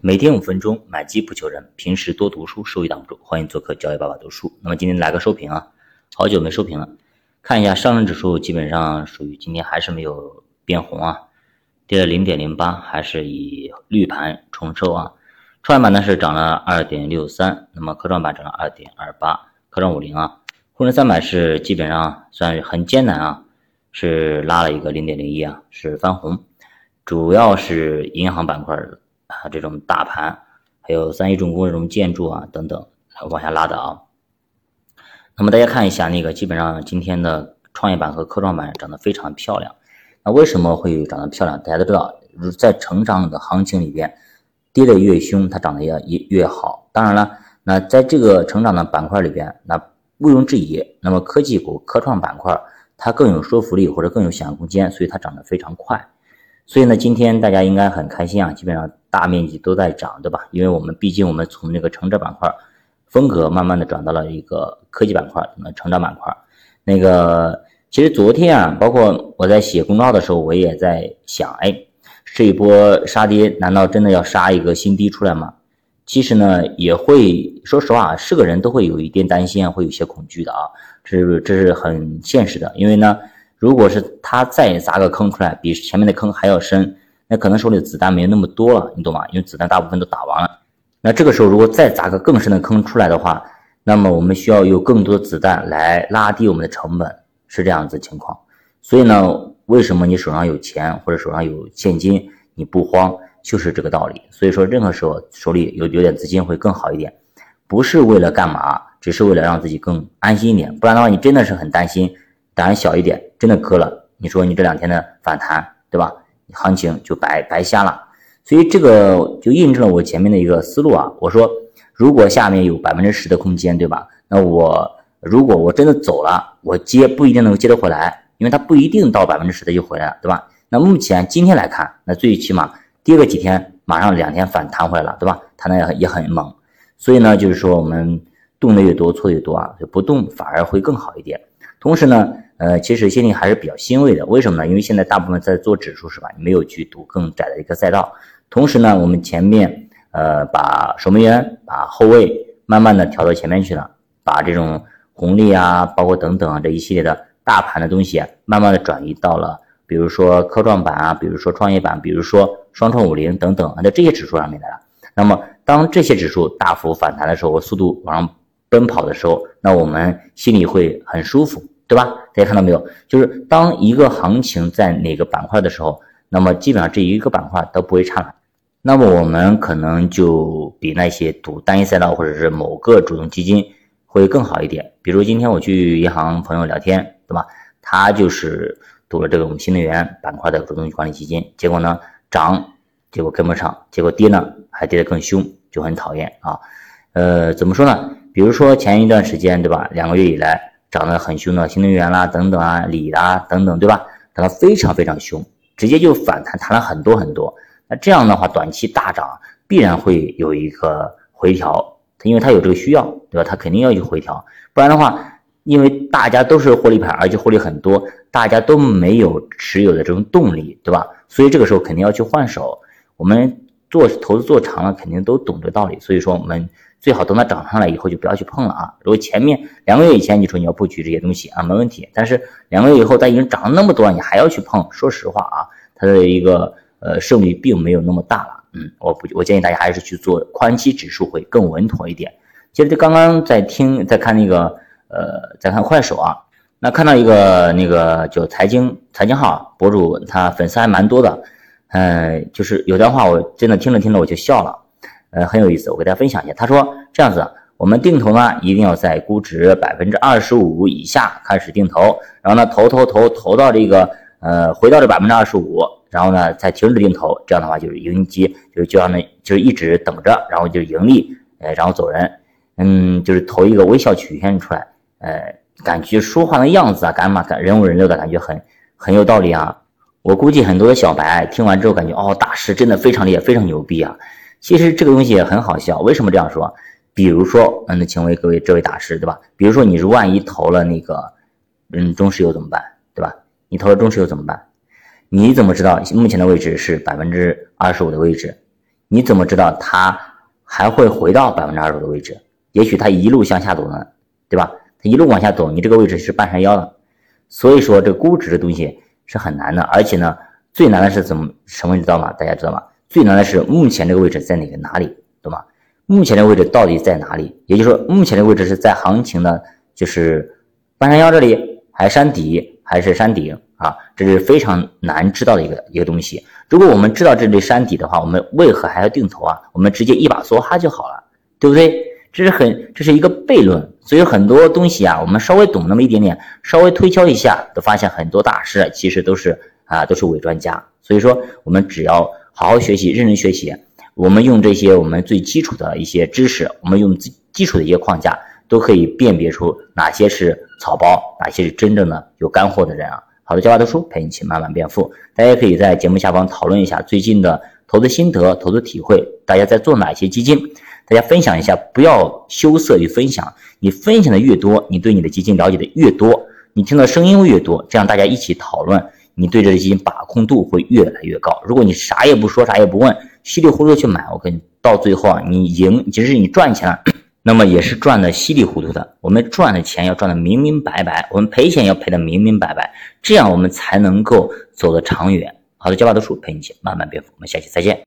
每天五分钟，买机不求人。平时多读书，收益挡不住。欢迎做客教育爸爸读书。那么今天来个收评啊，好久没收评了。看一下上证指数，基本上属于今天还是没有变红啊，跌了零点零八，还是以绿盘重收啊。创业板呢是涨了二点六三，那么科创板涨了二点二八，科创五零啊，沪深三百是基本上算是很艰难啊，是拉了一个零点零一啊，是翻红，主要是银行板块。啊，这种大盘，还有三一重工这种建筑啊等等，往下拉的啊。那么大家看一下，那个基本上今天的创业板和科创板涨得非常漂亮。那为什么会长得漂亮？大家都知道，在成长的行情里边，跌得越凶，它涨得也越越好。当然了，那在这个成长的板块里边，那毋庸置疑，那么科技股、科创板块它更有说服力或者更有想象空间，所以它涨得非常快。所以呢，今天大家应该很开心啊，基本上大面积都在涨，对吧？因为我们毕竟我们从那个成长板块风格慢慢的转到了一个科技板块，那成长板块。那个其实昨天啊，包括我在写公众号的时候，我也在想，哎，这一波杀跌，难道真的要杀一个新低出来吗？其实呢，也会说实话，是个人都会有一点担心啊，会有些恐惧的啊，这是这是很现实的，因为呢。如果是他再砸个坑出来，比前面的坑还要深，那可能手里的子弹没有那么多了，你懂吗？因为子弹大部分都打完了。那这个时候如果再砸个更深的坑出来的话，那么我们需要有更多的子弹来拉低我们的成本，是这样子情况。所以呢，为什么你手上有钱或者手上有现金你不慌，就是这个道理。所以说，任何时候手里有有点资金会更好一点，不是为了干嘛，只是为了让自己更安心一点。不然的话，你真的是很担心。胆小一点，真的割了，你说你这两天的反弹，对吧？行情就白白瞎了。所以这个就印证了我前面的一个思路啊。我说，如果下面有百分之十的空间，对吧？那我如果我真的走了，我接不一定能够接得回来，因为它不一定到百分之十的就回来了，对吧？那目前今天来看，那最起码跌个几天，马上两天反弹回来了，对吧？它呢也很猛。所以呢，就是说我们动的越多，错越多啊，就不动反而会更好一点。同时呢。呃，其实心里还是比较欣慰的，为什么呢？因为现在大部分在做指数是吧？没有去赌更窄的一个赛道。同时呢，我们前面呃把守门员、把后卫慢慢的调到前面去了，把这种红利啊，包括等等啊这一系列的大盘的东西，慢慢的转移到了，比如说科创板啊，比如说创业板，比如说双创五零等等啊，在这些指数上面来了。那么当这些指数大幅反弹的时候，速度往上奔跑的时候，那我们心里会很舒服。对吧？大家看到没有？就是当一个行情在哪个板块的时候，那么基本上这一个板块都不会差。那么我们可能就比那些赌单一赛道或者是某个主动基金会更好一点。比如今天我去银行朋友聊天，对吧？他就是赌了这个我们新能源板块的主动管理基金，结果呢涨，结果跟不上，结果跌呢还跌得更凶，就很讨厌啊。呃，怎么说呢？比如说前一段时间，对吧？两个月以来。涨得很凶的新能源啦，等等啊，锂啦，等等，对吧？涨得非常非常凶，直接就反弹，弹了很多很多。那这样的话，短期大涨必然会有一个回调，因为它有这个需要，对吧？它肯定要去回调，不然的话，因为大家都是获利盘，而且获利很多，大家都没有持有的这种动力，对吧？所以这个时候肯定要去换手。我们做投资做长了，肯定都懂这道理。所以说我们。最好等它涨上来以后就不要去碰了啊！如果前面两个月以前你说你要布局这些东西啊，没问题。但是两个月以后它已经涨了那么多了，你还要去碰，说实话啊，它的一个呃胜率并没有那么大了。嗯，我不，我建议大家还是去做宽期指数会更稳妥一点。接着就刚刚在听在看那个呃在看快手啊，那看到一个那个就财经财经号博主，他粉丝还蛮多的，嗯，就是有段话我真的听着听着我就笑了。呃，很有意思，我给大家分享一下。他说这样子，我们定投呢，一定要在估值百分之二十五以下开始定投，然后呢，投投投投到这个呃，回到这百分之二十五，然后呢，再停止定投。这样的话就是盈基，就是就让那就一直等着，然后就盈利，呃，然后走人。嗯，就是投一个微笑曲线出来，呃，感觉说话的样子啊，干嘛感人五人六的感觉很很有道理啊。我估计很多的小白听完之后感觉哦，大师真的非常厉害，非常牛逼啊。其实这个东西也很好笑，为什么这样说？比如说，嗯，请问各位这位大师，对吧？比如说，你是万一投了那个，嗯，中石油怎么办？对吧？你投了中石油怎么办？你怎么知道目前的位置是百分之二十五的位置？你怎么知道它还会回到百分之二十五的位置？也许它一路向下走呢，对吧？它一路往下走，你这个位置是半山腰的。所以说，这估值的东西是很难的，而且呢，最难的是怎么什么你知道吗？大家知道吗？最难的是目前这个位置在哪个哪里，懂吗？目前的位置到底在哪里？也就是说，目前的位置是在行情的，就是半山腰这里，还是山底，还是山顶啊？这是非常难知道的一个一个东西。如果我们知道这里山底的话，我们为何还要定投啊？我们直接一把梭哈就好了，对不对？这是很，这是一个悖论。所以很多东西啊，我们稍微懂那么一点点，稍微推敲一下，都发现很多大师其实都是啊，都是伪专家。所以说，我们只要好好学习，认真学习，我们用这些我们最基础的一些知识，我们用最基础的一些框架，都可以辨别出哪些是草包，哪些是真正的有干货的人啊。好的，教外读书陪你一起慢慢变富。大家可以在节目下方讨论一下最近的投资心得、投资体会，大家在做哪些基金？大家分享一下，不要羞涩于分享。你分享的越多，你对你的基金了解的越多，你听到声音越多，这样大家一起讨论，你对这个基金把控度会越来越高。如果你啥也不说，啥也不问，稀里糊涂去买，我跟你到最后啊，你赢，即使你赚钱了，那么也是赚的稀里糊涂的。我们赚的钱要赚的明明白白，我们赔钱要赔的明明白白，这样我们才能够走得长远。好的，教爸读书陪你一起慢慢变富，我们下期再见。